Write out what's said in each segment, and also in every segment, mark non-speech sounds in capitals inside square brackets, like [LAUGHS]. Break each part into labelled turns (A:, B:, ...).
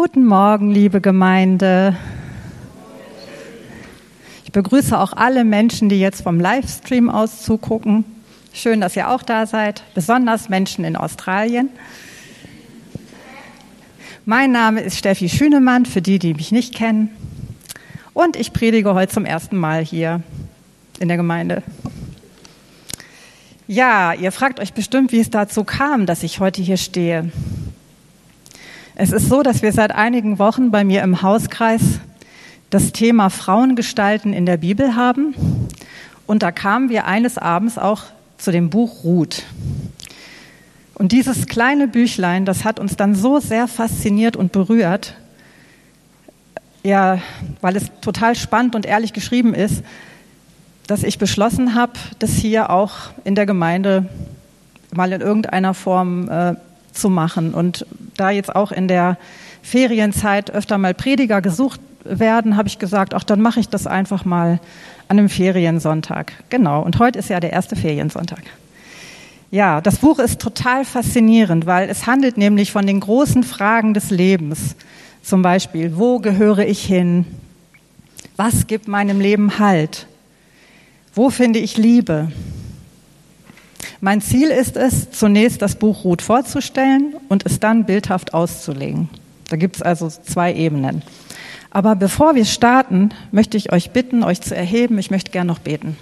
A: Guten Morgen, liebe Gemeinde. Ich begrüße auch alle Menschen, die jetzt vom Livestream aus zugucken. Schön, dass ihr auch da seid, besonders Menschen in Australien. Mein Name ist Steffi Schünemann, für die, die mich nicht kennen. Und ich predige heute zum ersten Mal hier in der Gemeinde. Ja, ihr fragt euch bestimmt, wie es dazu kam, dass ich heute hier stehe. Es ist so, dass wir seit einigen Wochen bei mir im Hauskreis das Thema Frauengestalten in der Bibel haben. Und da kamen wir eines Abends auch zu dem Buch Ruth. Und dieses kleine Büchlein, das hat uns dann so sehr fasziniert und berührt, ja, weil es total spannend und ehrlich geschrieben ist, dass ich beschlossen habe, das hier auch in der Gemeinde mal in irgendeiner Form äh, zu machen. Und da jetzt auch in der Ferienzeit öfter mal Prediger gesucht werden, habe ich gesagt, ach, dann mache ich das einfach mal an einem Feriensonntag. Genau. Und heute ist ja der erste Feriensonntag. Ja, das Buch ist total faszinierend, weil es handelt nämlich von den großen Fragen des Lebens. Zum Beispiel, wo gehöre ich hin? Was gibt meinem Leben Halt? Wo finde ich Liebe? Mein Ziel ist es, zunächst das Buch Ruth vorzustellen und es dann bildhaft auszulegen. Da gibt es also zwei Ebenen. Aber bevor wir starten, möchte ich euch bitten, euch zu erheben. Ich möchte gern noch beten.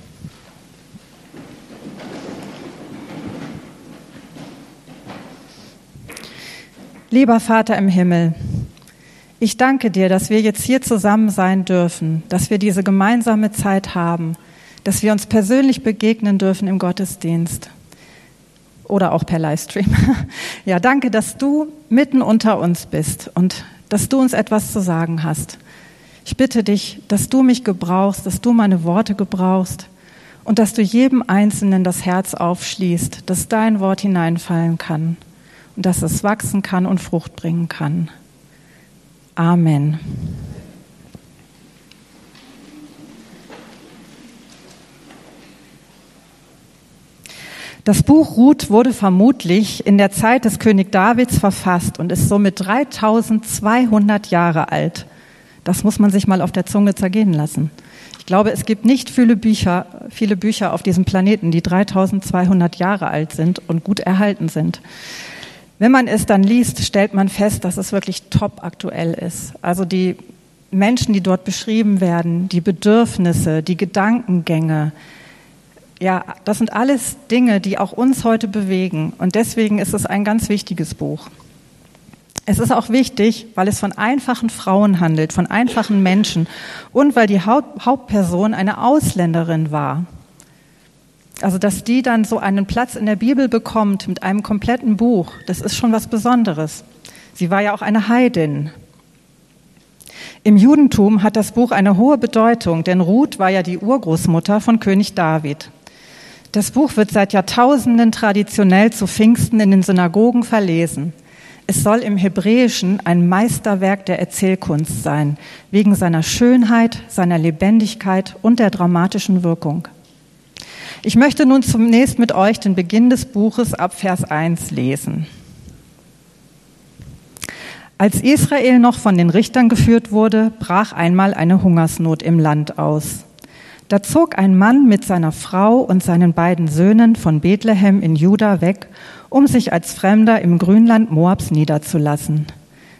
A: Lieber Vater im Himmel, ich danke dir, dass wir jetzt hier zusammen sein dürfen, dass wir diese gemeinsame Zeit haben, dass wir uns persönlich begegnen dürfen im Gottesdienst oder auch per Livestream. [LAUGHS] Ja, danke, dass du mitten unter uns bist und dass du uns etwas zu sagen hast. Ich bitte dich, dass du mich gebrauchst, dass du meine Worte gebrauchst und dass du jedem Einzelnen das Herz aufschließt, dass dein Wort hineinfallen kann und dass es wachsen kann und Frucht bringen kann. Amen. Das Buch Ruth wurde vermutlich in der Zeit des König Davids verfasst und ist somit 3200 Jahre alt. Das muss man sich mal auf der Zunge zergehen lassen. Ich glaube, es gibt nicht viele Bücher, viele Bücher auf diesem Planeten, die 3200 Jahre alt sind und gut erhalten sind. Wenn man es dann liest, stellt man fest, dass es wirklich top aktuell ist. Also die Menschen, die dort beschrieben werden, die Bedürfnisse, die Gedankengänge, ja, das sind alles Dinge, die auch uns heute bewegen. Und deswegen ist es ein ganz wichtiges Buch. Es ist auch wichtig, weil es von einfachen Frauen handelt, von einfachen Menschen und weil die Hauptperson eine Ausländerin war. Also, dass die dann so einen Platz in der Bibel bekommt mit einem kompletten Buch, das ist schon was Besonderes. Sie war ja auch eine Heidin. Im Judentum hat das Buch eine hohe Bedeutung, denn Ruth war ja die Urgroßmutter von König David. Das Buch wird seit Jahrtausenden traditionell zu Pfingsten in den Synagogen verlesen. Es soll im Hebräischen ein Meisterwerk der Erzählkunst sein, wegen seiner Schönheit, seiner Lebendigkeit und der dramatischen Wirkung. Ich möchte nun zunächst mit euch den Beginn des Buches ab Vers 1 lesen. Als Israel noch von den Richtern geführt wurde, brach einmal eine Hungersnot im Land aus. Da zog ein Mann mit seiner Frau und seinen beiden Söhnen von Bethlehem in Juda weg, um sich als Fremder im Grünland Moabs niederzulassen.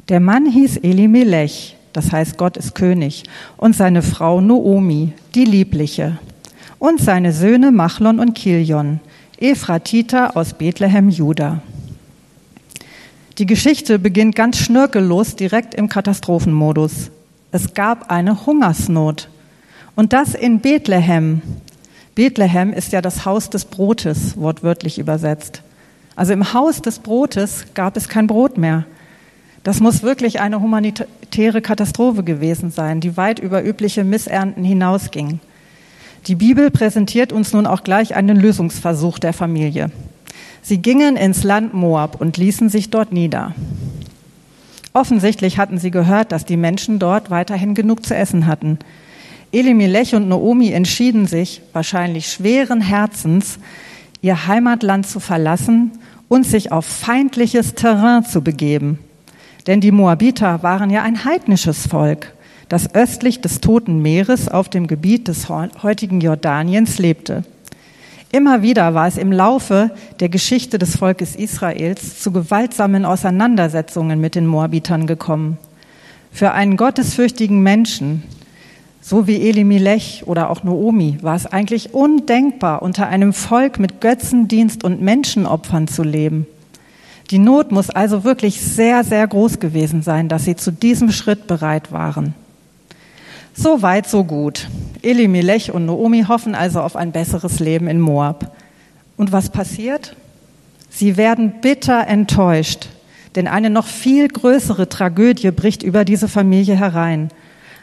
A: Der Mann hieß Elimelech, das heißt Gott ist König, und seine Frau Noomi, die Liebliche, und seine Söhne Machlon und Kilion, Ephratiter aus Bethlehem, Juda. Die Geschichte beginnt ganz schnörkellos direkt im Katastrophenmodus. Es gab eine Hungersnot. Und das in Bethlehem. Bethlehem ist ja das Haus des Brotes, wortwörtlich übersetzt. Also im Haus des Brotes gab es kein Brot mehr. Das muss wirklich eine humanitäre Katastrophe gewesen sein, die weit über übliche Missernten hinausging. Die Bibel präsentiert uns nun auch gleich einen Lösungsversuch der Familie. Sie gingen ins Land Moab und ließen sich dort nieder. Offensichtlich hatten sie gehört, dass die Menschen dort weiterhin genug zu essen hatten. Elimelech und Noomi entschieden sich, wahrscheinlich schweren Herzens, ihr Heimatland zu verlassen und sich auf feindliches Terrain zu begeben. Denn die Moabiter waren ja ein heidnisches Volk, das östlich des Toten Meeres auf dem Gebiet des heutigen Jordaniens lebte. Immer wieder war es im Laufe der Geschichte des Volkes Israels zu gewaltsamen Auseinandersetzungen mit den Moabitern gekommen. Für einen gottesfürchtigen Menschen, so wie Elimelech oder auch Noomi, war es eigentlich undenkbar, unter einem Volk mit Götzendienst und Menschenopfern zu leben. Die Not muss also wirklich sehr, sehr groß gewesen sein, dass sie zu diesem Schritt bereit waren. So weit, so gut. Elimelech und Noomi hoffen also auf ein besseres Leben in Moab. Und was passiert? Sie werden bitter enttäuscht, denn eine noch viel größere Tragödie bricht über diese Familie herein.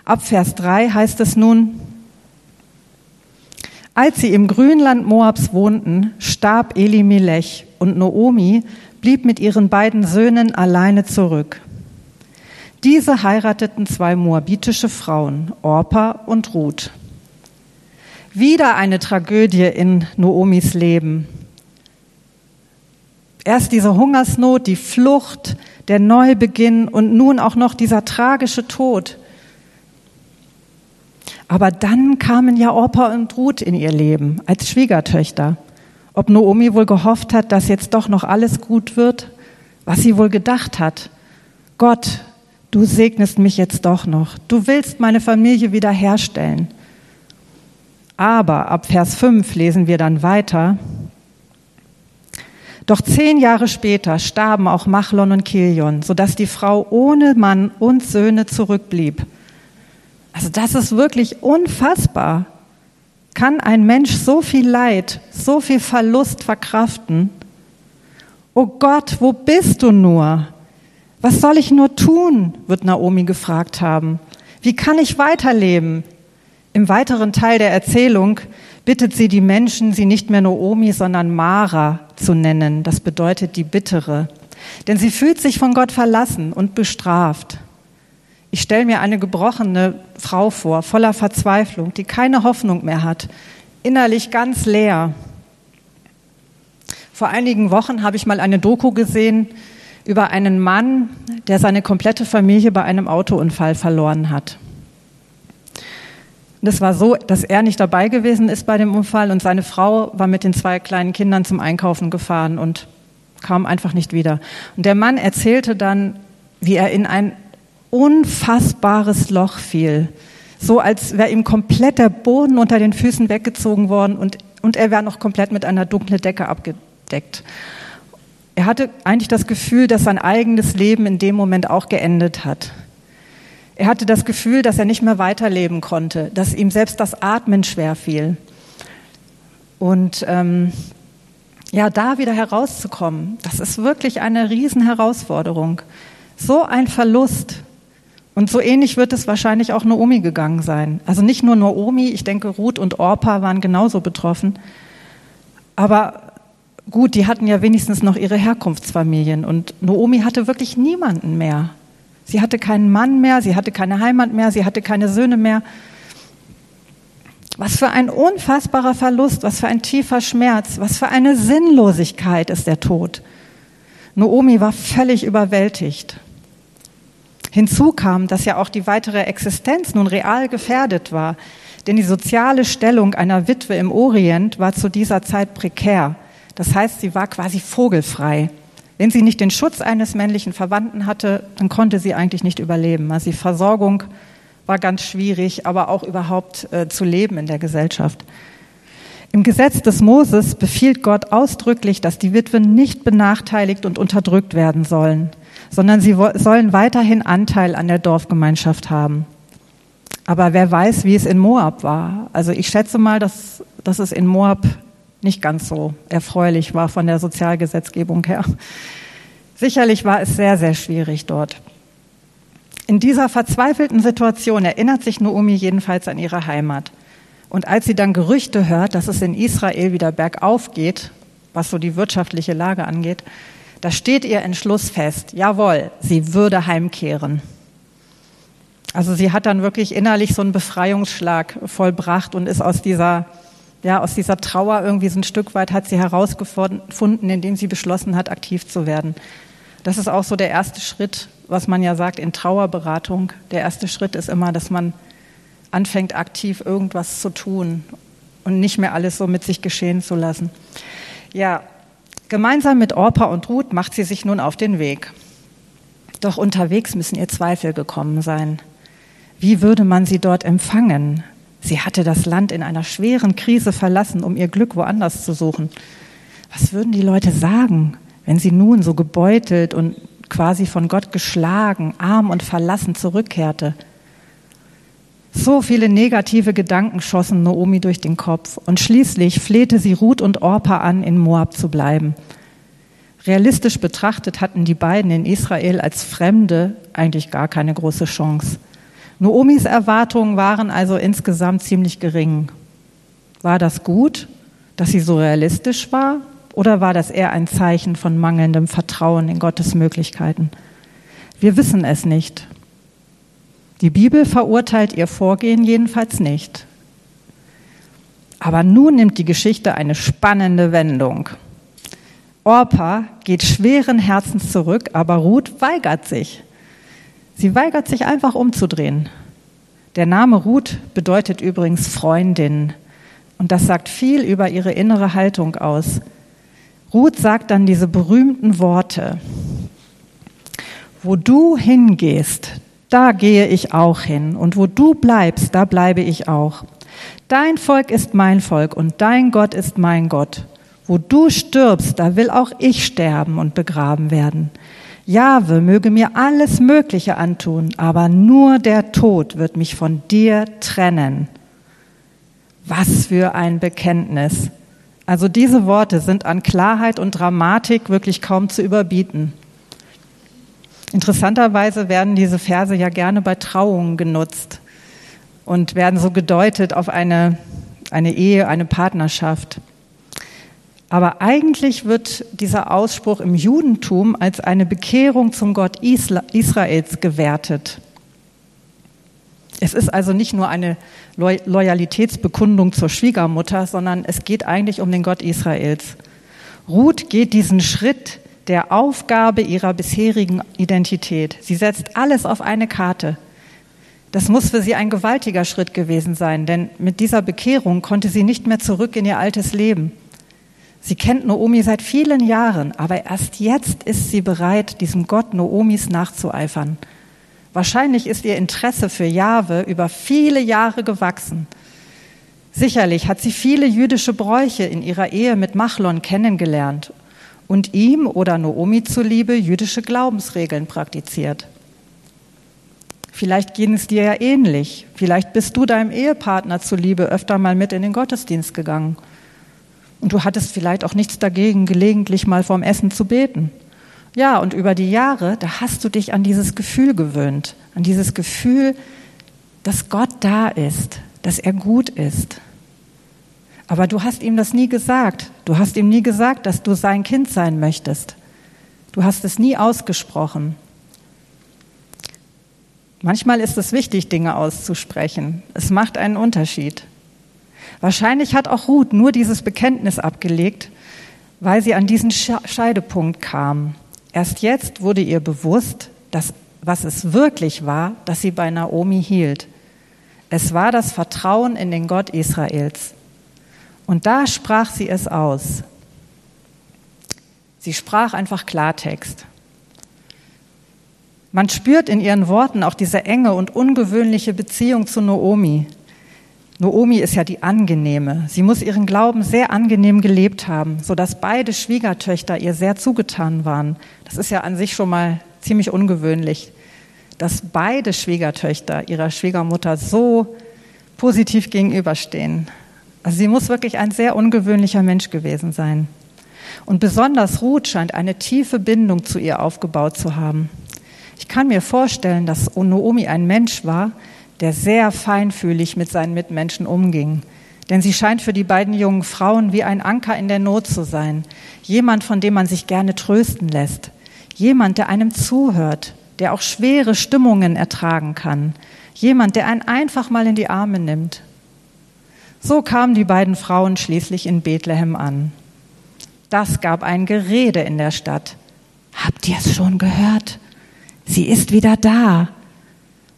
A: Ab Vers 3 heißt es nun, als sie im Grünland Moabs wohnten, starb Elimelech und Noomi blieb mit ihren beiden Söhnen alleine zurück. Diese heirateten zwei moabitische Frauen, Orpa und Ruth. Wieder eine Tragödie in Noomis Leben. Erst diese Hungersnot, die Flucht, der Neubeginn und nun auch noch dieser tragische Tod. Aber dann kamen ja Orpa und Ruth in ihr Leben als Schwiegertöchter. Ob Noomi wohl gehofft hat, dass jetzt doch noch alles gut wird? Was sie wohl gedacht hat? Gott, du segnest mich jetzt doch noch. Du willst meine Familie wiederherstellen. Aber ab Vers 5 lesen wir dann weiter. Doch zehn Jahre später starben auch Machlon und Kilion, sodass die Frau ohne Mann und Söhne zurückblieb. Also das ist wirklich unfassbar. Kann ein Mensch so viel Leid, so viel Verlust verkraften? Oh Gott, wo bist du nur? Was soll ich nur tun? wird Naomi gefragt haben. Wie kann ich weiterleben? Im weiteren Teil der Erzählung bittet sie die Menschen, sie nicht mehr Naomi, sondern Mara zu nennen. Das bedeutet die Bittere. Denn sie fühlt sich von Gott verlassen und bestraft. Ich stelle mir eine gebrochene Frau vor, voller Verzweiflung, die keine Hoffnung mehr hat, innerlich ganz leer. Vor einigen Wochen habe ich mal eine Doku gesehen über einen Mann, der seine komplette Familie bei einem Autounfall verloren hat. Das war so, dass er nicht dabei gewesen ist bei dem Unfall und seine Frau war mit den zwei kleinen Kindern zum Einkaufen gefahren und kam einfach nicht wieder. Und der Mann erzählte dann, wie er in ein unfassbares Loch fiel. So als wäre ihm komplett der Boden unter den Füßen weggezogen worden und, und er wäre noch komplett mit einer dunklen Decke abgedeckt. Er hatte eigentlich das Gefühl, dass sein eigenes Leben in dem Moment auch geendet hat. Er hatte das Gefühl, dass er nicht mehr weiterleben konnte, dass ihm selbst das Atmen schwer fiel. Und ähm, ja, da wieder herauszukommen, das ist wirklich eine Riesenherausforderung. So ein Verlust. Und so ähnlich wird es wahrscheinlich auch Naomi gegangen sein. Also nicht nur Naomi, ich denke, Ruth und Orpa waren genauso betroffen. Aber gut, die hatten ja wenigstens noch ihre Herkunftsfamilien und Naomi hatte wirklich niemanden mehr. Sie hatte keinen Mann mehr, sie hatte keine Heimat mehr, sie hatte keine Söhne mehr. Was für ein unfassbarer Verlust, was für ein tiefer Schmerz, was für eine Sinnlosigkeit ist der Tod. Naomi war völlig überwältigt. Hinzu kam, dass ja auch die weitere Existenz nun real gefährdet war, denn die soziale Stellung einer Witwe im Orient war zu dieser Zeit prekär. Das heißt, sie war quasi vogelfrei. Wenn sie nicht den Schutz eines männlichen Verwandten hatte, dann konnte sie eigentlich nicht überleben. Also die Versorgung war ganz schwierig, aber auch überhaupt äh, zu leben in der Gesellschaft. Im Gesetz des Moses befiehlt Gott ausdrücklich, dass die Witwen nicht benachteiligt und unterdrückt werden sollen, sondern sie sollen weiterhin Anteil an der Dorfgemeinschaft haben. Aber wer weiß, wie es in Moab war. Also ich schätze mal, dass, dass es in Moab nicht ganz so erfreulich war von der Sozialgesetzgebung her. Sicherlich war es sehr, sehr schwierig dort. In dieser verzweifelten Situation erinnert sich Naomi jedenfalls an ihre Heimat. Und als sie dann Gerüchte hört, dass es in Israel wieder bergauf geht, was so die wirtschaftliche Lage angeht, da steht ihr Entschluss fest, jawohl, sie würde heimkehren. Also sie hat dann wirklich innerlich so einen Befreiungsschlag vollbracht und ist aus dieser ja, aus dieser Trauer irgendwie so ein Stück weit hat sie herausgefunden, indem sie beschlossen hat, aktiv zu werden. Das ist auch so der erste Schritt, was man ja sagt in Trauerberatung. Der erste Schritt ist immer, dass man anfängt, aktiv irgendwas zu tun und nicht mehr alles so mit sich geschehen zu lassen. Ja, gemeinsam mit Orpa und Ruth macht sie sich nun auf den Weg. Doch unterwegs müssen ihr Zweifel gekommen sein. Wie würde man sie dort empfangen? Sie hatte das Land in einer schweren Krise verlassen, um ihr Glück woanders zu suchen. Was würden die Leute sagen, wenn sie nun so gebeutelt und quasi von Gott geschlagen, arm und verlassen zurückkehrte. So viele negative Gedanken schossen Naomi durch den Kopf und schließlich flehte sie Ruth und Orpa an, in Moab zu bleiben. Realistisch betrachtet hatten die beiden in Israel als Fremde eigentlich gar keine große Chance. Naomis Erwartungen waren also insgesamt ziemlich gering. War das gut, dass sie so realistisch war? Oder war das eher ein Zeichen von mangelndem Vertrauen in Gottes Möglichkeiten? Wir wissen es nicht. Die Bibel verurteilt ihr Vorgehen jedenfalls nicht. Aber nun nimmt die Geschichte eine spannende Wendung. Orpa geht schweren Herzens zurück, aber Ruth weigert sich. Sie weigert sich einfach umzudrehen. Der Name Ruth bedeutet übrigens Freundin. Und das sagt viel über ihre innere Haltung aus. Ruth sagt dann diese berühmten Worte. Wo du hingehst, da gehe ich auch hin. Und wo du bleibst, da bleibe ich auch. Dein Volk ist mein Volk und dein Gott ist mein Gott. Wo du stirbst, da will auch ich sterben und begraben werden. Jahwe möge mir alles Mögliche antun, aber nur der Tod wird mich von dir trennen. Was für ein Bekenntnis. Also diese Worte sind an Klarheit und Dramatik wirklich kaum zu überbieten. Interessanterweise werden diese Verse ja gerne bei Trauungen genutzt und werden so gedeutet auf eine, eine Ehe, eine Partnerschaft. Aber eigentlich wird dieser Ausspruch im Judentum als eine Bekehrung zum Gott Israels gewertet. Es ist also nicht nur eine Loyalitätsbekundung zur Schwiegermutter, sondern es geht eigentlich um den Gott Israels. Ruth geht diesen Schritt der Aufgabe ihrer bisherigen Identität. Sie setzt alles auf eine Karte. Das muss für sie ein gewaltiger Schritt gewesen sein, denn mit dieser Bekehrung konnte sie nicht mehr zurück in ihr altes Leben. Sie kennt Noomi seit vielen Jahren, aber erst jetzt ist sie bereit, diesem Gott Noomis nachzueifern. Wahrscheinlich ist ihr Interesse für Jahwe über viele Jahre gewachsen. Sicherlich hat sie viele jüdische Bräuche in ihrer Ehe mit Machlon kennengelernt und ihm oder Noomi zuliebe jüdische Glaubensregeln praktiziert. Vielleicht ging es dir ja ähnlich. Vielleicht bist du deinem Ehepartner zuliebe öfter mal mit in den Gottesdienst gegangen. Und du hattest vielleicht auch nichts dagegen, gelegentlich mal vorm Essen zu beten. Ja, und über die Jahre, da hast du dich an dieses Gefühl gewöhnt, an dieses Gefühl, dass Gott da ist, dass er gut ist. Aber du hast ihm das nie gesagt. Du hast ihm nie gesagt, dass du sein Kind sein möchtest. Du hast es nie ausgesprochen. Manchmal ist es wichtig, Dinge auszusprechen. Es macht einen Unterschied. Wahrscheinlich hat auch Ruth nur dieses Bekenntnis abgelegt, weil sie an diesen Scheidepunkt kam. Erst jetzt wurde ihr bewusst, dass, was es wirklich war, dass sie bei Naomi hielt. Es war das Vertrauen in den Gott Israels. Und da sprach sie es aus. Sie sprach einfach Klartext. Man spürt in ihren Worten auch diese enge und ungewöhnliche Beziehung zu Naomi. Noomi ist ja die angenehme. Sie muss ihren Glauben sehr angenehm gelebt haben, sodass beide Schwiegertöchter ihr sehr zugetan waren. Das ist ja an sich schon mal ziemlich ungewöhnlich, dass beide Schwiegertöchter ihrer Schwiegermutter so positiv gegenüberstehen. Also sie muss wirklich ein sehr ungewöhnlicher Mensch gewesen sein. Und besonders Ruth scheint eine tiefe Bindung zu ihr aufgebaut zu haben. Ich kann mir vorstellen, dass Noomi ein Mensch war, der sehr feinfühlig mit seinen Mitmenschen umging. Denn sie scheint für die beiden jungen Frauen wie ein Anker in der Not zu sein. Jemand, von dem man sich gerne trösten lässt. Jemand, der einem zuhört, der auch schwere Stimmungen ertragen kann. Jemand, der einen einfach mal in die Arme nimmt. So kamen die beiden Frauen schließlich in Bethlehem an. Das gab ein Gerede in der Stadt. Habt ihr es schon gehört? Sie ist wieder da.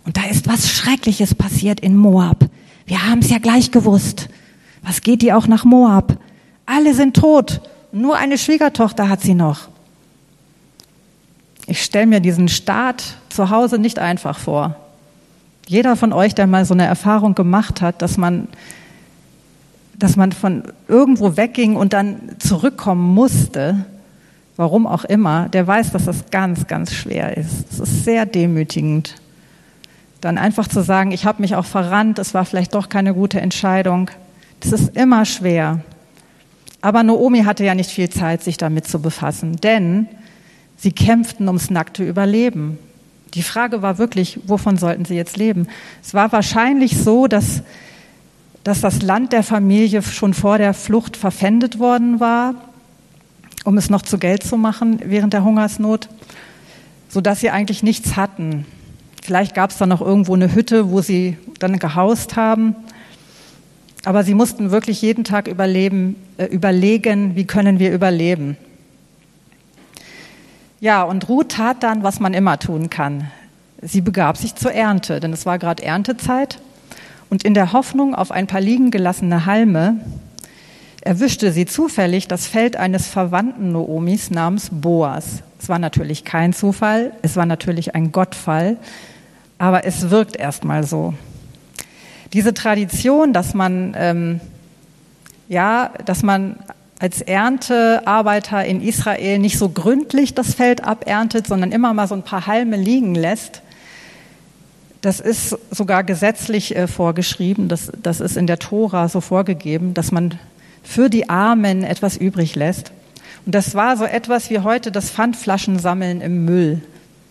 A: Und da ist was Schreckliches passiert in Moab. Wir haben es ja gleich gewusst. Was geht die auch nach Moab? Alle sind tot. Nur eine Schwiegertochter hat sie noch. Ich stelle mir diesen Staat zu Hause nicht einfach vor. Jeder von euch, der mal so eine Erfahrung gemacht hat, dass man, dass man von irgendwo wegging und dann zurückkommen musste, warum auch immer, der weiß, dass das ganz, ganz schwer ist. Es ist sehr demütigend. Dann einfach zu sagen, ich habe mich auch verrannt, es war vielleicht doch keine gute Entscheidung. Das ist immer schwer. Aber Naomi hatte ja nicht viel Zeit, sich damit zu befassen, denn sie kämpften ums nackte Überleben. Die Frage war wirklich, wovon sollten sie jetzt leben? Es war wahrscheinlich so, dass, dass das Land der Familie schon vor der Flucht verpfändet worden war um es noch zu Geld zu machen während der Hungersnot, sodass sie eigentlich nichts hatten. Vielleicht gab es da noch irgendwo eine Hütte, wo sie dann gehaust haben. Aber sie mussten wirklich jeden Tag überleben, äh, überlegen, wie können wir überleben. Ja, und Ruth tat dann, was man immer tun kann. Sie begab sich zur Ernte, denn es war gerade Erntezeit. Und in der Hoffnung auf ein paar liegen gelassene Halme erwischte sie zufällig das Feld eines Verwandten Noomis namens Boas. Es war natürlich kein Zufall, es war natürlich ein Gottfall, aber es wirkt erstmal so. Diese Tradition, dass man, ähm, ja, dass man als Erntearbeiter in Israel nicht so gründlich das Feld aberntet, sondern immer mal so ein paar Halme liegen lässt, das ist sogar gesetzlich äh, vorgeschrieben, das, das ist in der Tora so vorgegeben, dass man für die Armen etwas übrig lässt. Und das war so etwas wie heute das Pfandflaschensammeln im Müll,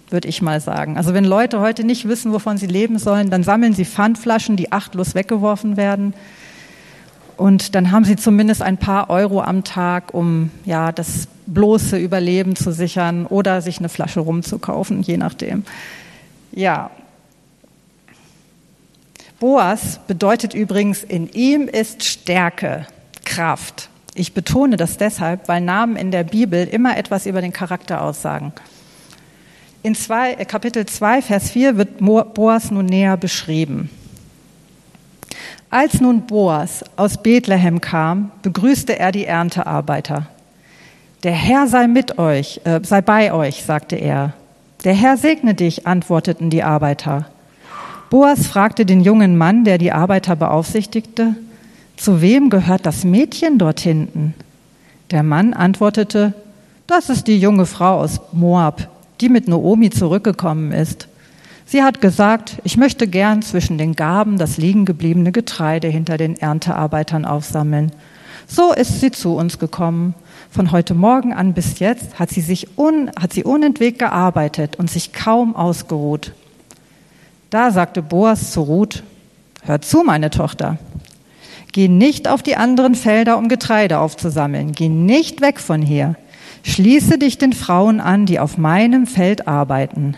A: würde ich mal sagen. Also wenn Leute heute nicht wissen, wovon sie leben sollen, dann sammeln sie Pfandflaschen, die achtlos weggeworfen werden. Und dann haben sie zumindest ein paar Euro am Tag, um ja das bloße Überleben zu sichern oder sich eine Flasche rumzukaufen, je nachdem. Ja. Boas bedeutet übrigens, in ihm ist Stärke. Kraft. Ich betone das deshalb, weil Namen in der Bibel immer etwas über den Charakter aussagen. In zwei, äh, Kapitel 2, Vers 4 wird Boas nun näher beschrieben. Als nun Boas aus Bethlehem kam, begrüßte er die Erntearbeiter. Der Herr sei mit euch, äh, sei bei euch, sagte er. Der Herr segne dich, antworteten die Arbeiter. Boas fragte den jungen Mann, der die Arbeiter beaufsichtigte, zu wem gehört das Mädchen dort hinten? Der Mann antwortete, das ist die junge Frau aus Moab, die mit Noomi zurückgekommen ist. Sie hat gesagt, ich möchte gern zwischen den Gaben das liegen gebliebene Getreide hinter den Erntearbeitern aufsammeln. So ist sie zu uns gekommen. Von heute Morgen an bis jetzt hat sie sich un, hat sie unentwegt gearbeitet und sich kaum ausgeruht. Da sagte Boas zu Ruth, hör zu, meine Tochter. Geh nicht auf die anderen Felder, um Getreide aufzusammeln. Geh nicht weg von hier. Schließe dich den Frauen an, die auf meinem Feld arbeiten.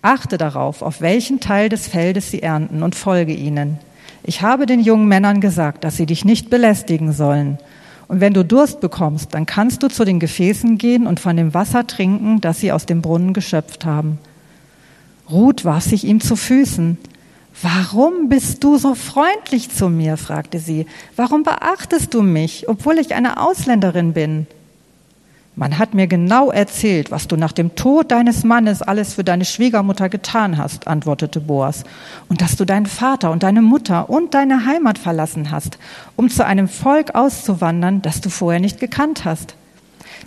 A: Achte darauf, auf welchen Teil des Feldes sie ernten und folge ihnen. Ich habe den jungen Männern gesagt, dass sie dich nicht belästigen sollen. Und wenn du Durst bekommst, dann kannst du zu den Gefäßen gehen und von dem Wasser trinken, das sie aus dem Brunnen geschöpft haben. Ruth warf sich ihm zu Füßen. Warum bist du so freundlich zu mir? fragte sie. Warum beachtest du mich, obwohl ich eine Ausländerin bin? Man hat mir genau erzählt, was du nach dem Tod deines Mannes alles für deine Schwiegermutter getan hast, antwortete Boas, und dass du deinen Vater und deine Mutter und deine Heimat verlassen hast, um zu einem Volk auszuwandern, das du vorher nicht gekannt hast.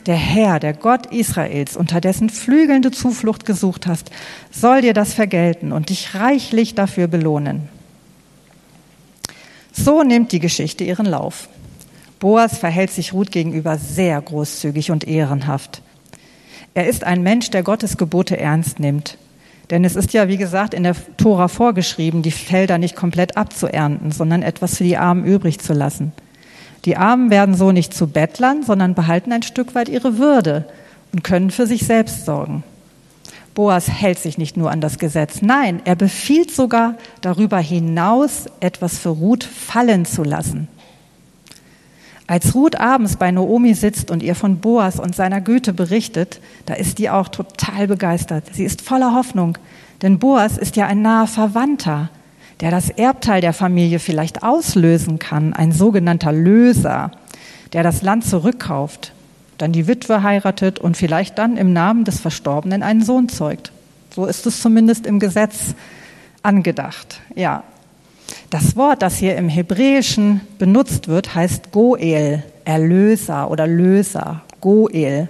A: Der Herr, der Gott Israels, unter dessen Flügeln du Zuflucht gesucht hast, soll dir das vergelten und dich reichlich dafür belohnen. So nimmt die Geschichte ihren Lauf. Boas verhält sich Ruth gegenüber sehr großzügig und ehrenhaft. Er ist ein Mensch, der Gottes Gebote ernst nimmt. Denn es ist ja, wie gesagt, in der Tora vorgeschrieben, die Felder nicht komplett abzuernten, sondern etwas für die Armen übrig zu lassen. Die Armen werden so nicht zu Bettlern, sondern behalten ein Stück weit ihre Würde und können für sich selbst sorgen. Boas hält sich nicht nur an das Gesetz, nein, er befiehlt sogar darüber hinaus, etwas für Ruth fallen zu lassen. Als Ruth abends bei Noomi sitzt und ihr von Boas und seiner Güte berichtet, da ist die auch total begeistert. Sie ist voller Hoffnung, denn Boas ist ja ein naher Verwandter, der das Erbteil der Familie vielleicht auslösen kann, ein sogenannter Löser, der das Land zurückkauft, dann die Witwe heiratet und vielleicht dann im Namen des Verstorbenen einen Sohn zeugt. So ist es zumindest im Gesetz angedacht. Ja, das Wort, das hier im Hebräischen benutzt wird, heißt Goel, Erlöser oder Löser, Goel.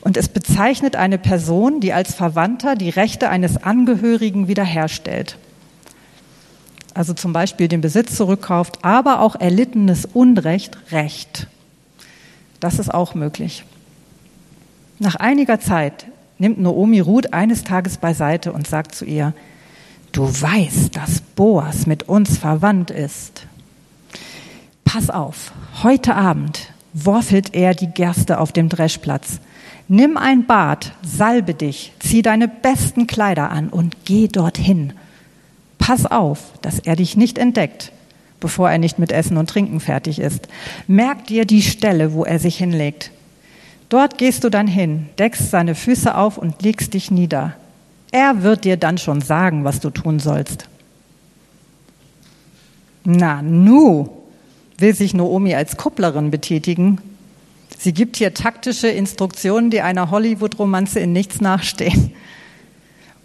A: Und es bezeichnet eine Person, die als Verwandter die Rechte eines Angehörigen wiederherstellt. Also zum Beispiel den Besitz zurückkauft, aber auch erlittenes Unrecht Recht. Das ist auch möglich. Nach einiger Zeit nimmt Noomi Ruth eines Tages beiseite und sagt zu ihr, du weißt, dass Boas mit uns verwandt ist. Pass auf, heute Abend worfelt er die Gerste auf dem Dreschplatz. Nimm ein Bad, salbe dich, zieh deine besten Kleider an und geh dorthin. Pass auf, dass er dich nicht entdeckt, bevor er nicht mit Essen und Trinken fertig ist. Merk dir die Stelle, wo er sich hinlegt. Dort gehst du dann hin, deckst seine Füße auf und legst dich nieder. Er wird dir dann schon sagen, was du tun sollst. Na, nu, will sich Noomi als Kupplerin betätigen. Sie gibt hier taktische Instruktionen, die einer Hollywood-Romanze in nichts nachstehen.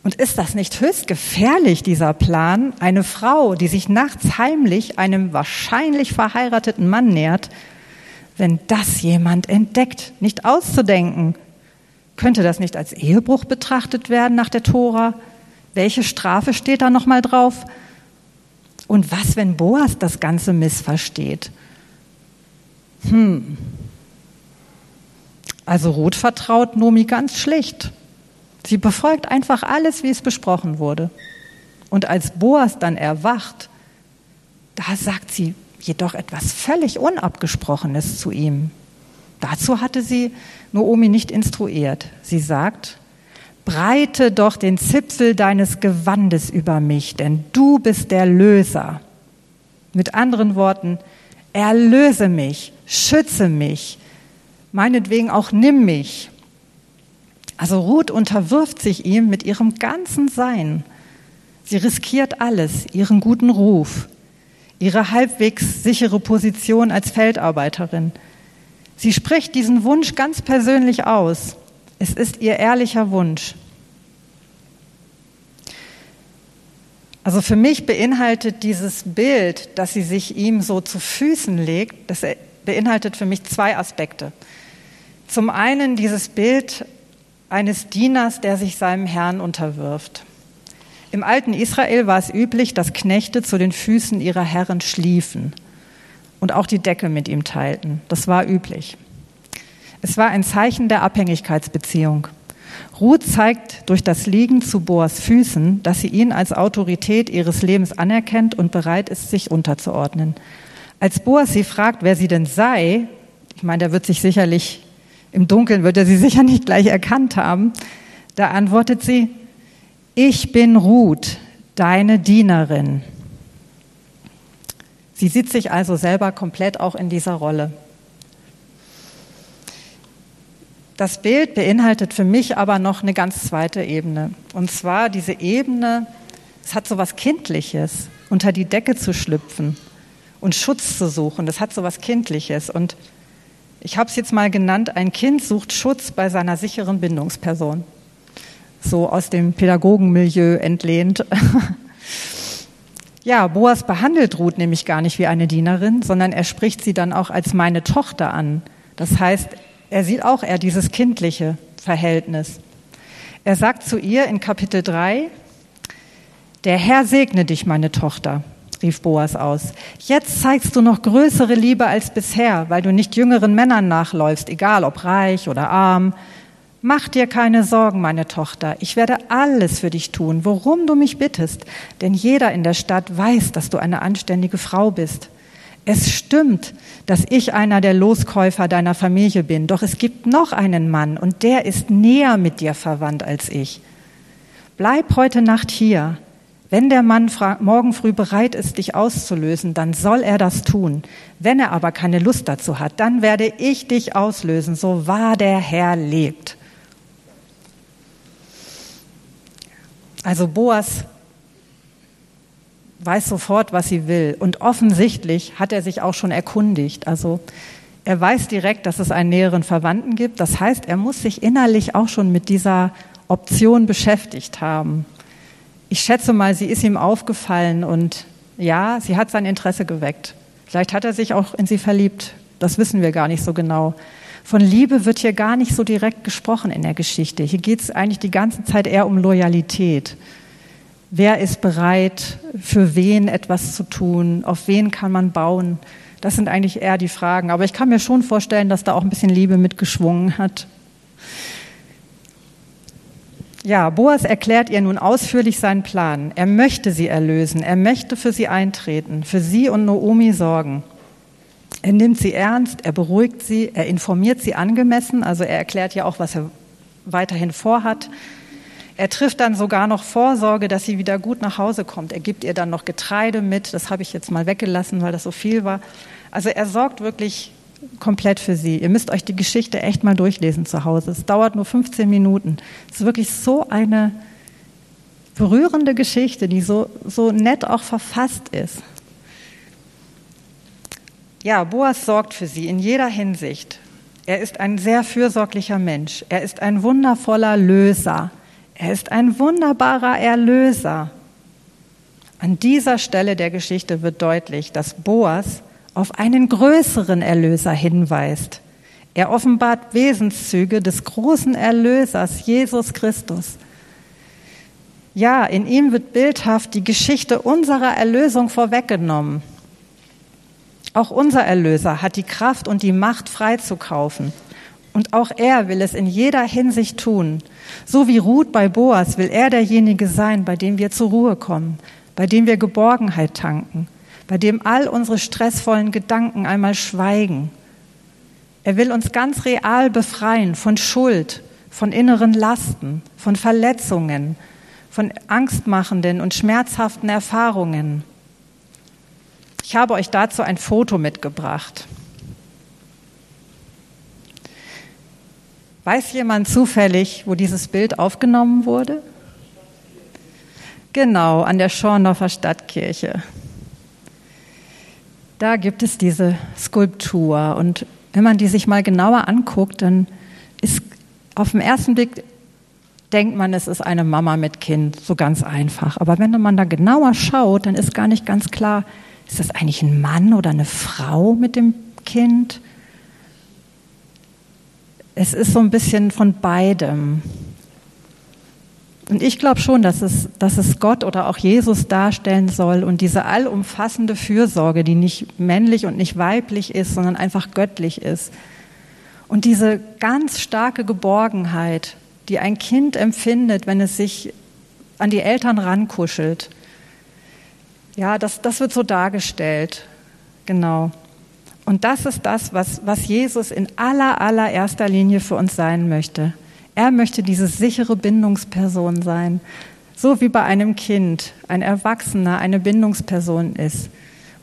A: Und ist das nicht höchst gefährlich, dieser Plan, eine Frau, die sich nachts heimlich einem wahrscheinlich verheirateten Mann nähert, wenn das jemand entdeckt, nicht auszudenken, könnte das nicht als Ehebruch betrachtet werden nach der Tora? Welche Strafe steht da nochmal drauf? Und was, wenn Boas das Ganze missversteht? Hm. Also Ruth vertraut Nomi ganz schlicht. Sie befolgt einfach alles, wie es besprochen wurde. Und als Boas dann erwacht, da sagt sie jedoch etwas völlig Unabgesprochenes zu ihm. Dazu hatte sie Noomi nicht instruiert. Sie sagt, breite doch den Zipfel deines Gewandes über mich, denn du bist der Löser. Mit anderen Worten, erlöse mich, schütze mich, meinetwegen auch nimm mich. Also Ruth unterwirft sich ihm mit ihrem ganzen Sein. Sie riskiert alles, ihren guten Ruf, ihre halbwegs sichere Position als Feldarbeiterin, Sie spricht diesen Wunsch ganz persönlich aus. Es ist ihr ehrlicher Wunsch. Also für mich beinhaltet dieses Bild, dass sie sich ihm so zu Füßen legt, das beinhaltet für mich zwei Aspekte. Zum einen dieses Bild eines Dieners, der sich seinem Herrn unterwirft. Im alten Israel war es üblich, dass Knechte zu den Füßen ihrer Herren schliefen und auch die Decke mit ihm teilten. Das war üblich. Es war ein Zeichen der Abhängigkeitsbeziehung. Ruth zeigt durch das Liegen zu Boas Füßen, dass sie ihn als Autorität ihres Lebens anerkennt und bereit ist, sich unterzuordnen. Als Boas sie fragt, wer sie denn sei, ich meine, der wird sich sicherlich im Dunkeln, wird er sie [LAUGHS] sicher nicht gleich erkannt haben, da antwortet sie, ich bin Ruth, deine Dienerin. Sie sieht sich also selber komplett auch in dieser Rolle. Das Bild beinhaltet für mich aber noch eine ganz zweite Ebene. Und zwar diese Ebene, es hat so was Kindliches, unter die Decke zu schlüpfen und Schutz zu suchen. Das hat so was Kindliches. Und ich habe es jetzt mal genannt, ein Kind sucht Schutz bei seiner sicheren Bindungsperson. So aus dem Pädagogenmilieu entlehnt. [LAUGHS] Ja, Boas behandelt Ruth nämlich gar nicht wie eine Dienerin, sondern er spricht sie dann auch als meine Tochter an. Das heißt, er sieht auch eher dieses kindliche Verhältnis. Er sagt zu ihr in Kapitel 3, der Herr segne dich, meine Tochter, rief Boas aus. Jetzt zeigst du noch größere Liebe als bisher, weil du nicht jüngeren Männern nachläufst, egal ob reich oder arm, Mach dir keine Sorgen, meine Tochter. Ich werde alles für dich tun, worum du mich bittest. Denn jeder in der Stadt weiß, dass du eine anständige Frau bist. Es stimmt, dass ich einer der Loskäufer deiner Familie bin. Doch es gibt noch einen Mann und der ist näher mit dir verwandt als ich. Bleib heute Nacht hier. Wenn der Mann morgen früh bereit ist, dich auszulösen, dann soll er das tun. Wenn er aber keine Lust dazu hat, dann werde ich dich auslösen, so wahr der Herr lebt. Also Boas weiß sofort, was sie will. Und offensichtlich hat er sich auch schon erkundigt. Also er weiß direkt, dass es einen näheren Verwandten gibt. Das heißt, er muss sich innerlich auch schon mit dieser Option beschäftigt haben. Ich schätze mal, sie ist ihm aufgefallen und ja, sie hat sein Interesse geweckt. Vielleicht hat er sich auch in sie verliebt. Das wissen wir gar nicht so genau. Von Liebe wird hier gar nicht so direkt gesprochen in der Geschichte. Hier geht es eigentlich die ganze Zeit eher um Loyalität. Wer ist bereit, für wen etwas zu tun? Auf wen kann man bauen? Das sind eigentlich eher die Fragen. Aber ich kann mir schon vorstellen, dass da auch ein bisschen Liebe mitgeschwungen hat. Ja, Boas erklärt ihr nun ausführlich seinen Plan. Er möchte sie erlösen. Er möchte für sie eintreten, für sie und Noomi sorgen. Er nimmt sie ernst, er beruhigt sie, er informiert sie angemessen, also er erklärt ja auch, was er weiterhin vorhat. Er trifft dann sogar noch Vorsorge, dass sie wieder gut nach Hause kommt. Er gibt ihr dann noch Getreide mit. Das habe ich jetzt mal weggelassen, weil das so viel war. Also er sorgt wirklich komplett für sie. Ihr müsst euch die Geschichte echt mal durchlesen zu Hause. Es dauert nur 15 Minuten. Es ist wirklich so eine berührende Geschichte, die so, so nett auch verfasst ist. Ja, Boas sorgt für sie in jeder Hinsicht. Er ist ein sehr fürsorglicher Mensch. Er ist ein wundervoller Löser. Er ist ein wunderbarer Erlöser. An dieser Stelle der Geschichte wird deutlich, dass Boas auf einen größeren Erlöser hinweist. Er offenbart Wesenszüge des großen Erlösers, Jesus Christus. Ja, in ihm wird bildhaft die Geschichte unserer Erlösung vorweggenommen. Auch unser Erlöser hat die Kraft und die Macht freizukaufen. Und auch er will es in jeder Hinsicht tun. So wie Ruth bei Boas will er derjenige sein, bei dem wir zur Ruhe kommen, bei dem wir Geborgenheit tanken, bei dem all unsere stressvollen Gedanken einmal schweigen. Er will uns ganz real befreien von Schuld, von inneren Lasten, von Verletzungen, von angstmachenden und schmerzhaften Erfahrungen. Ich habe euch dazu ein Foto mitgebracht. Weiß jemand zufällig, wo dieses Bild aufgenommen wurde? Genau, an der Schorndorfer Stadtkirche. Da gibt es diese Skulptur und wenn man die sich mal genauer anguckt, dann ist auf den ersten Blick denkt man, es ist eine Mama mit Kind, so ganz einfach. Aber wenn man da genauer schaut, dann ist gar nicht ganz klar, ist das eigentlich ein Mann oder eine Frau mit dem Kind? es ist so ein bisschen von beidem. Und ich glaube schon, dass es, dass es Gott oder auch Jesus darstellen soll und diese allumfassende Fürsorge, die nicht männlich und nicht weiblich ist, sondern einfach göttlich ist. Und diese ganz starke Geborgenheit, die ein Kind empfindet, wenn es sich an die Eltern rankuschelt. Ja, das, das wird so dargestellt. Genau. Und das ist das, was, was Jesus in aller, allererster Linie für uns sein möchte. Er möchte diese sichere Bindungsperson sein, so wie bei einem Kind ein Erwachsener eine Bindungsperson ist,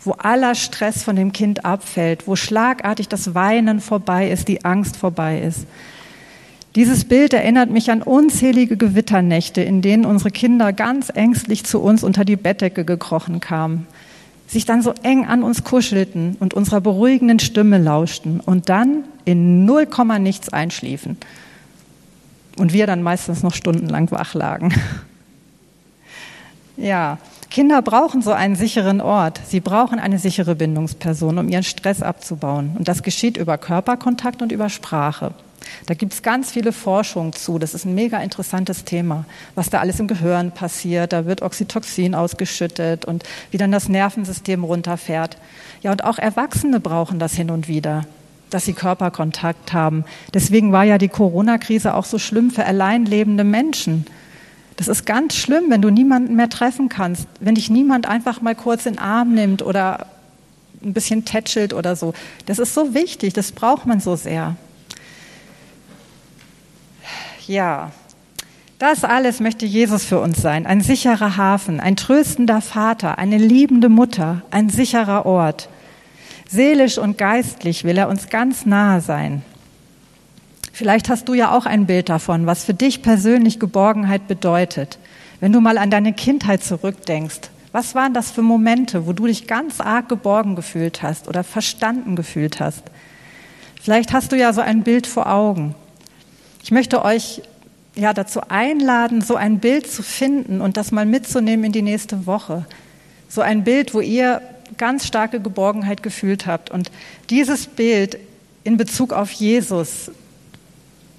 A: wo aller Stress von dem Kind abfällt, wo schlagartig das Weinen vorbei ist, die Angst vorbei ist. Dieses Bild erinnert mich an unzählige Gewitternächte, in denen unsere Kinder ganz ängstlich zu uns unter die Bettdecke gekrochen kamen sich dann so eng an uns kuschelten und unserer beruhigenden Stimme lauschten und dann in null Komma nichts einschliefen. Und wir dann meistens noch stundenlang wach lagen. [LAUGHS] Ja, Kinder brauchen so einen sicheren Ort. Sie brauchen eine sichere Bindungsperson, um ihren Stress abzubauen. Und das geschieht über Körperkontakt und über Sprache. Da gibt es ganz viele Forschungen zu. Das ist ein mega interessantes Thema, was da alles im Gehirn passiert. Da wird Oxytocin ausgeschüttet und wie dann das Nervensystem runterfährt. Ja, und auch Erwachsene brauchen das hin und wieder, dass sie Körperkontakt haben. Deswegen war ja die Corona-Krise auch so schlimm für alleinlebende Menschen. Das ist ganz schlimm, wenn du niemanden mehr treffen kannst, wenn dich niemand einfach mal kurz in den Arm nimmt oder ein bisschen tätschelt oder so. Das ist so wichtig, das braucht man so sehr. Ja, Das alles möchte Jesus für uns sein. Ein sicherer Hafen, ein tröstender Vater, eine liebende Mutter, ein sicherer Ort. Seelisch und geistlich will er uns ganz nahe sein. Vielleicht hast du ja auch ein Bild davon, was für dich persönlich Geborgenheit bedeutet. Wenn du mal an deine Kindheit zurückdenkst, was waren das für Momente, wo du dich ganz arg geborgen gefühlt hast oder verstanden gefühlt hast? Vielleicht hast du ja so ein Bild vor Augen. Ich möchte euch ja dazu einladen, so ein Bild zu finden und das mal mitzunehmen in die nächste Woche. So ein Bild, wo ihr ganz starke Geborgenheit gefühlt habt und dieses Bild in Bezug auf Jesus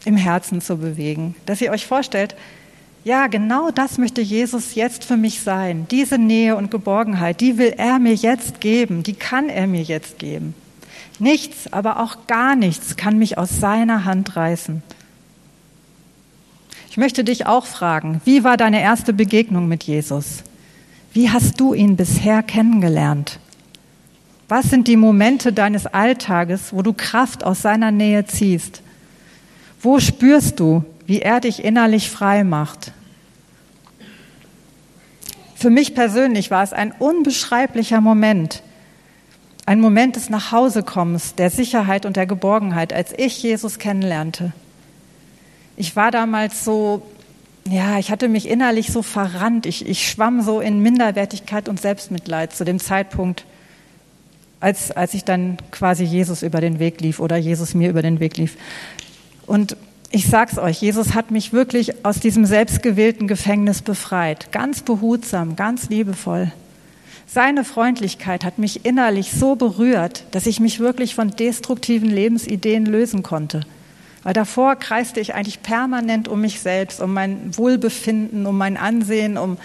A: im Herzen zu bewegen, dass ihr euch vorstellt, ja, genau das möchte Jesus jetzt für mich sein. Diese Nähe und Geborgenheit, die will er mir jetzt geben, die kann er mir jetzt geben. Nichts, aber auch gar nichts kann mich aus seiner Hand reißen. Ich möchte dich auch fragen, wie war deine erste Begegnung mit Jesus? Wie hast du ihn bisher kennengelernt? Was sind die Momente deines Alltages, wo du Kraft aus seiner Nähe ziehst? Wo spürst du, wie er dich innerlich frei macht? Für mich persönlich war es ein unbeschreiblicher Moment, ein Moment des Nachhausekommens, der Sicherheit und der Geborgenheit, als ich Jesus kennenlernte. Ich war damals so, ja, ich hatte mich innerlich so verrannt. Ich, ich schwamm so in Minderwertigkeit und Selbstmitleid zu dem Zeitpunkt, als, als ich dann quasi Jesus über den Weg lief oder Jesus mir über den Weg lief. Und ich sag's euch, Jesus hat mich wirklich aus diesem selbstgewählten Gefängnis befreit. Ganz behutsam, ganz liebevoll. Seine Freundlichkeit hat mich innerlich so berührt, dass ich mich wirklich von destruktiven Lebensideen lösen konnte. Weil davor kreiste ich eigentlich permanent um mich selbst, um mein Wohlbefinden, um mein Ansehen, um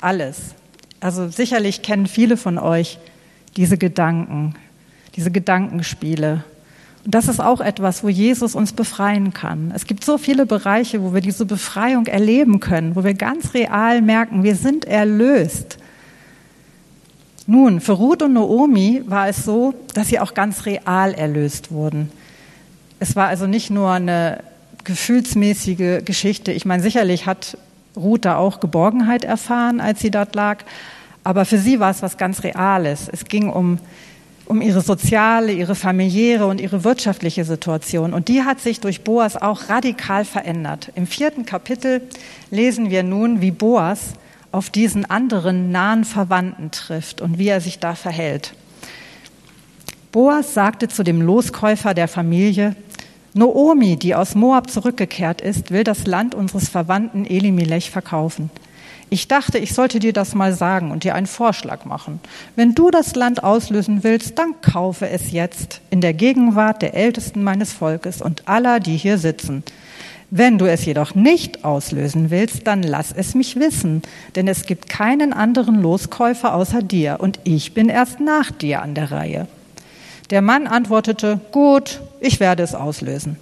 A: alles. Also sicherlich kennen viele von euch diese Gedanken, diese Gedankenspiele. Und das ist auch etwas, wo Jesus uns befreien kann. Es gibt so viele Bereiche, wo wir diese Befreiung erleben können, wo wir ganz real merken, wir sind erlöst. Nun, für Ruth und Naomi war es so, dass sie auch ganz real erlöst wurden. Es war also nicht nur eine gefühlsmäßige Geschichte. Ich meine, sicherlich hat Ruth da auch Geborgenheit erfahren, als sie dort lag. Aber für sie war es was ganz Reales. Es ging um, um ihre soziale, ihre familiäre und ihre wirtschaftliche Situation. Und die hat sich durch Boas auch radikal verändert. Im vierten Kapitel lesen wir nun, wie Boas auf diesen anderen nahen Verwandten trifft und wie er sich da verhält. Boas sagte zu dem Loskäufer der Familie, Noomi, die aus Moab zurückgekehrt ist, will das Land unseres Verwandten Elimelech verkaufen. Ich dachte, ich sollte dir das mal sagen und dir einen Vorschlag machen. Wenn du das Land auslösen willst, dann kaufe es jetzt in der Gegenwart der Ältesten meines Volkes und aller, die hier sitzen. Wenn du es jedoch nicht auslösen willst, dann lass es mich wissen, denn es gibt keinen anderen Loskäufer außer dir und ich bin erst nach dir an der Reihe. Der Mann antwortete, gut, ich werde es auslösen.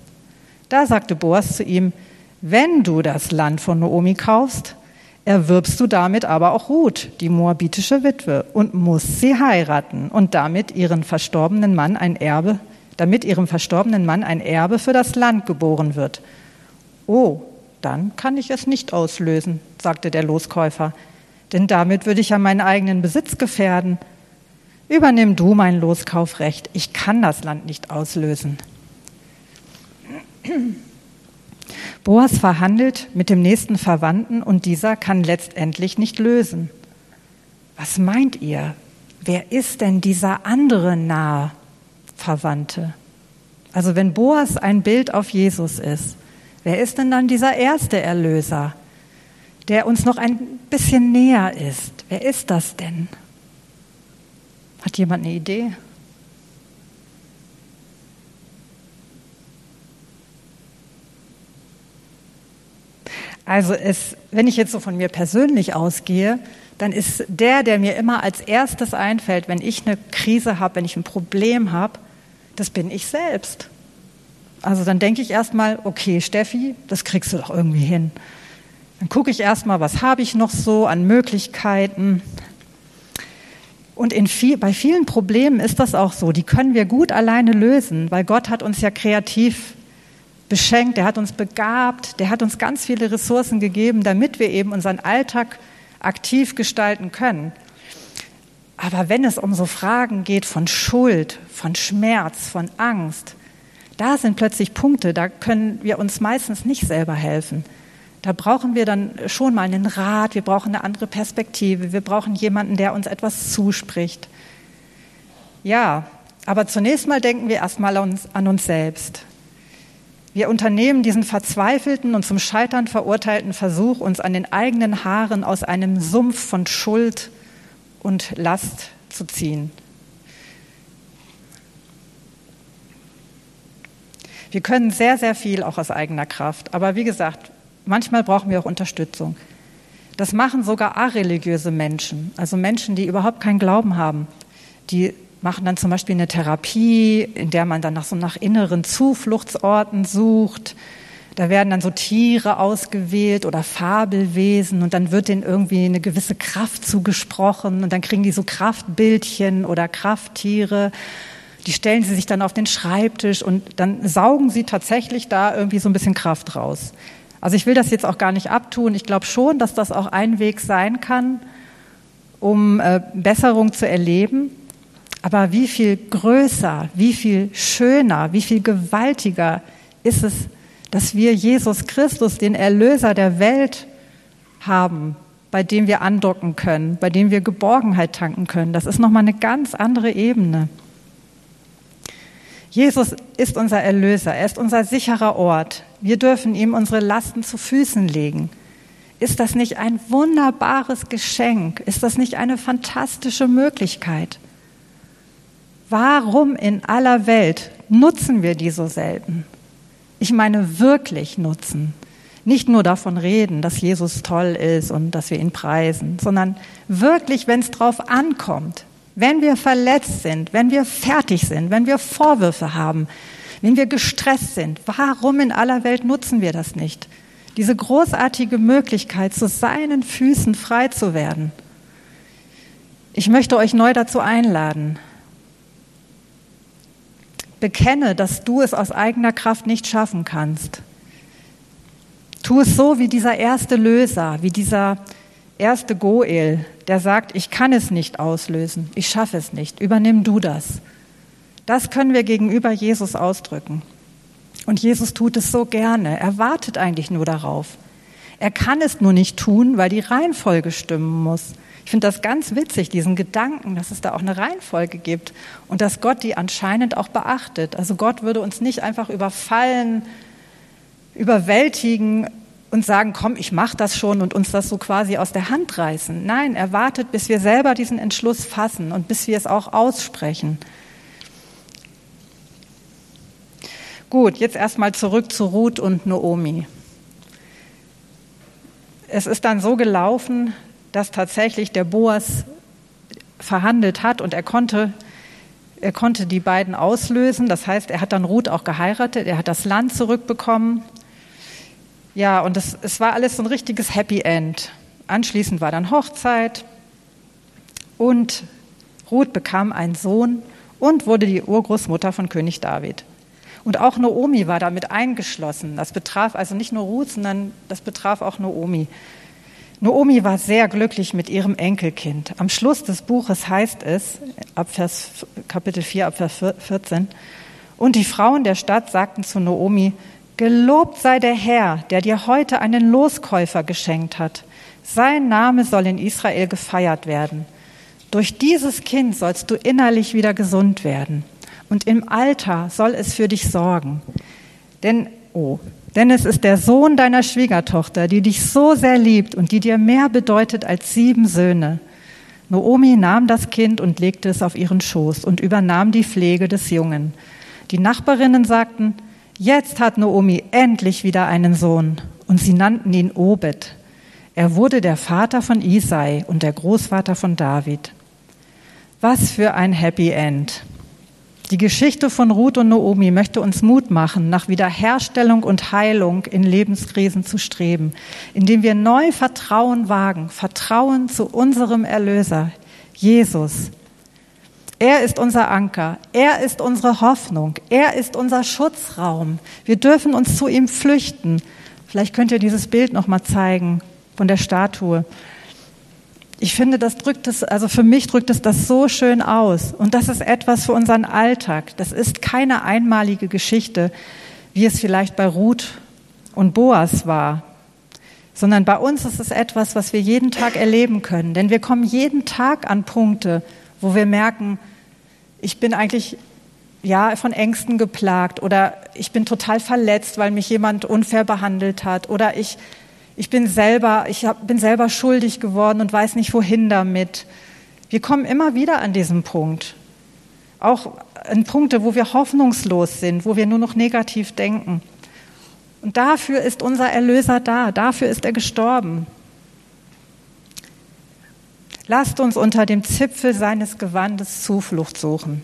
A: Da sagte Boas zu ihm, wenn du das Land von Noomi kaufst, erwirbst du damit aber auch Ruth, die moabitische Witwe, und musst sie heiraten und damit ihren verstorbenen Mann ein Erbe, damit ihrem verstorbenen Mann ein Erbe für das Land geboren wird. Oh, dann kann ich es nicht auslösen, sagte der Loskäufer, denn damit würde ich ja meinen eigenen Besitz gefährden. Übernimm du mein Loskaufrecht, ich kann das Land nicht auslösen. [CLEARS THROAT] Boas verhandelt mit dem nächsten Verwandten und dieser kann letztendlich nicht lösen. Was meint ihr? Wer ist denn dieser andere nahe Verwandte? Also wenn Boas ein Bild auf Jesus ist, wer ist denn dann dieser erste Erlöser, der uns noch ein bisschen näher ist? Wer ist das denn? Hat jemand eine Idee? Also es, wenn ich jetzt so von mir persönlich ausgehe, dann ist der, der mir immer als erstes einfällt, wenn ich eine Krise habe, wenn ich ein Problem habe, das bin ich selbst. Also dann denke ich erstmal, okay, Steffi, das kriegst du doch irgendwie hin. Dann gucke ich erstmal, was habe ich noch so an Möglichkeiten, und viel, bei vielen Problemen ist das auch so. Die können wir gut alleine lösen, weil Gott hat uns ja kreativ beschenkt, der hat uns begabt, der hat uns ganz viele Ressourcen gegeben, damit wir eben unseren Alltag aktiv gestalten können. Aber wenn es um so Fragen geht von Schuld, von Schmerz, von Angst, da sind plötzlich Punkte, da können wir uns meistens nicht selber helfen. Da brauchen wir dann schon mal einen Rat, wir brauchen eine andere Perspektive, wir brauchen jemanden, der uns etwas zuspricht. Ja, aber zunächst mal denken wir erstmal an uns, an uns selbst. Wir unternehmen diesen verzweifelten und zum Scheitern verurteilten Versuch, uns an den eigenen Haaren aus einem Sumpf von Schuld und Last zu ziehen. Wir können sehr, sehr viel auch aus eigener Kraft. Aber wie gesagt, manchmal brauchen wir auch Unterstützung. Das machen sogar areligiöse Menschen, also Menschen, die überhaupt keinen Glauben haben. Die machen dann zum Beispiel eine Therapie, in der man dann nach so nach inneren Zufluchtsorten sucht. Da werden dann so Tiere ausgewählt oder Fabelwesen und dann wird denen irgendwie eine gewisse Kraft zugesprochen und dann kriegen die so Kraftbildchen oder Krafttiere die stellen sie sich dann auf den Schreibtisch und dann saugen sie tatsächlich da irgendwie so ein bisschen Kraft raus. Also ich will das jetzt auch gar nicht abtun. Ich glaube schon, dass das auch ein Weg sein kann, um äh, Besserung zu erleben. Aber wie viel größer, wie viel schöner, wie viel gewaltiger ist es, dass wir Jesus Christus, den Erlöser der Welt, haben, bei dem wir andocken können, bei dem wir Geborgenheit tanken können. Das ist nochmal eine ganz andere Ebene. Jesus ist unser Erlöser, er ist unser sicherer Ort. Wir dürfen ihm unsere Lasten zu Füßen legen. Ist das nicht ein wunderbares Geschenk? Ist das nicht eine fantastische Möglichkeit? Warum in aller Welt nutzen wir die so selten? Ich meine wirklich nutzen. Nicht nur davon reden, dass Jesus toll ist und dass wir ihn preisen, sondern wirklich, wenn es drauf ankommt, wenn wir verletzt sind, wenn wir fertig sind, wenn wir Vorwürfe haben, wenn wir gestresst sind, warum in aller Welt nutzen wir das nicht? Diese großartige Möglichkeit, zu seinen Füßen frei zu werden. Ich möchte euch neu dazu einladen. Bekenne, dass du es aus eigener Kraft nicht schaffen kannst. Tu es so wie dieser erste Löser, wie dieser erste Goel, der sagt, ich kann es nicht auslösen, ich schaffe es nicht, übernimm du das. Das können wir gegenüber Jesus ausdrücken. Und Jesus tut es so gerne. Er wartet eigentlich nur darauf. Er kann es nur nicht tun, weil die Reihenfolge stimmen muss. Ich finde das ganz witzig, diesen Gedanken, dass es da auch eine Reihenfolge gibt und dass Gott die anscheinend auch beachtet. Also Gott würde uns nicht einfach überfallen, überwältigen und sagen, komm, ich mache das schon und uns das so quasi aus der Hand reißen. Nein, er wartet, bis wir selber diesen Entschluss fassen und bis wir es auch aussprechen. Gut, jetzt erstmal zurück zu Ruth und Noomi. Es ist dann so gelaufen, dass tatsächlich der Boas verhandelt hat und er konnte, er konnte die beiden auslösen. Das heißt, er hat dann Ruth auch geheiratet, er hat das Land zurückbekommen ja, und es, es war alles so ein richtiges Happy End. Anschließend war dann Hochzeit und Ruth bekam einen Sohn und wurde die Urgroßmutter von König David. Und auch Noomi war damit eingeschlossen. Das betraf also nicht nur Ruth, sondern das betraf auch Noomi. Noomi war sehr glücklich mit ihrem Enkelkind. Am Schluss des Buches heißt es, ab Vers, Kapitel 4, ab Vers 14, und die Frauen der Stadt sagten zu Noomi, Gelobt sei der Herr, der dir heute einen Loskäufer geschenkt hat. Sein Name soll in Israel gefeiert werden. Durch dieses Kind sollst du innerlich wieder gesund werden. Und im Alter soll es für dich sorgen. Denn, oh, denn es ist der Sohn deiner Schwiegertochter, die dich so sehr liebt und die dir mehr bedeutet als sieben Söhne. Noomi nahm das Kind und legte es auf ihren Schoß und übernahm die Pflege des Jungen. Die Nachbarinnen sagten, Jetzt hat Noomi endlich wieder einen Sohn und sie nannten ihn Obed. Er wurde der Vater von Isai und der Großvater von David. Was für ein Happy End. Die Geschichte von Ruth und Noomi möchte uns Mut machen, nach Wiederherstellung und Heilung in Lebenskrisen zu streben, indem wir neu Vertrauen wagen, Vertrauen zu unserem Erlöser, Jesus. Er ist unser Anker. Er ist unsere Hoffnung. Er ist unser Schutzraum. Wir dürfen uns zu ihm flüchten. Vielleicht könnt ihr dieses Bild noch mal zeigen von der Statue. Ich finde, das drückt es, also für mich drückt es das so schön aus. Und das ist etwas für unseren Alltag. Das ist keine einmalige Geschichte, wie es vielleicht bei Ruth und Boas war, sondern bei uns ist es etwas, was wir jeden Tag erleben können. Denn wir kommen jeden Tag an Punkte, wo wir merken, ich bin eigentlich ja von Ängsten geplagt oder ich bin total verletzt, weil mich jemand unfair behandelt hat oder ich ich bin selber ich hab, bin selber schuldig geworden und weiß nicht wohin damit. Wir kommen immer wieder an diesen Punkt. Auch an Punkte, wo wir hoffnungslos sind, wo wir nur noch negativ denken. Und dafür ist unser Erlöser da, dafür ist er gestorben. Lasst uns unter dem Zipfel seines Gewandes Zuflucht suchen.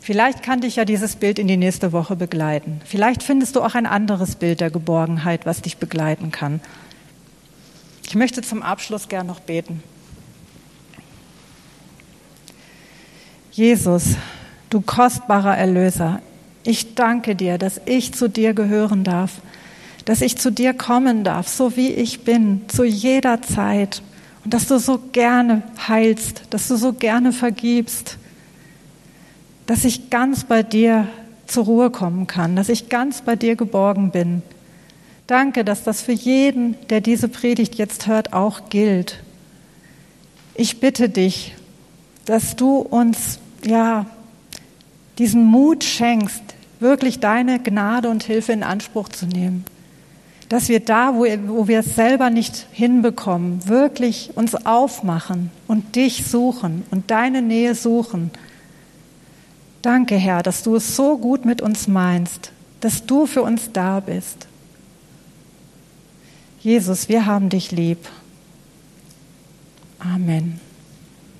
A: Vielleicht kann dich ja dieses Bild in die nächste Woche begleiten. Vielleicht findest du auch ein anderes Bild der Geborgenheit, was dich begleiten kann. Ich möchte zum Abschluss gern noch beten. Jesus, du kostbarer Erlöser, ich danke dir, dass ich zu dir gehören darf, dass ich zu dir kommen darf, so wie ich bin, zu jeder Zeit und dass du so gerne heilst, dass du so gerne vergibst, dass ich ganz bei dir zur Ruhe kommen kann, dass ich ganz bei dir geborgen bin. Danke, dass das für jeden, der diese Predigt jetzt hört, auch gilt. Ich bitte dich, dass du uns ja diesen Mut schenkst, wirklich deine Gnade und Hilfe in Anspruch zu nehmen. Dass wir da, wo, wo wir es selber nicht hinbekommen, wirklich uns aufmachen und dich suchen und deine Nähe suchen. Danke, Herr, dass du es so gut mit uns meinst, dass du für uns da bist. Jesus, wir haben dich lieb. Amen.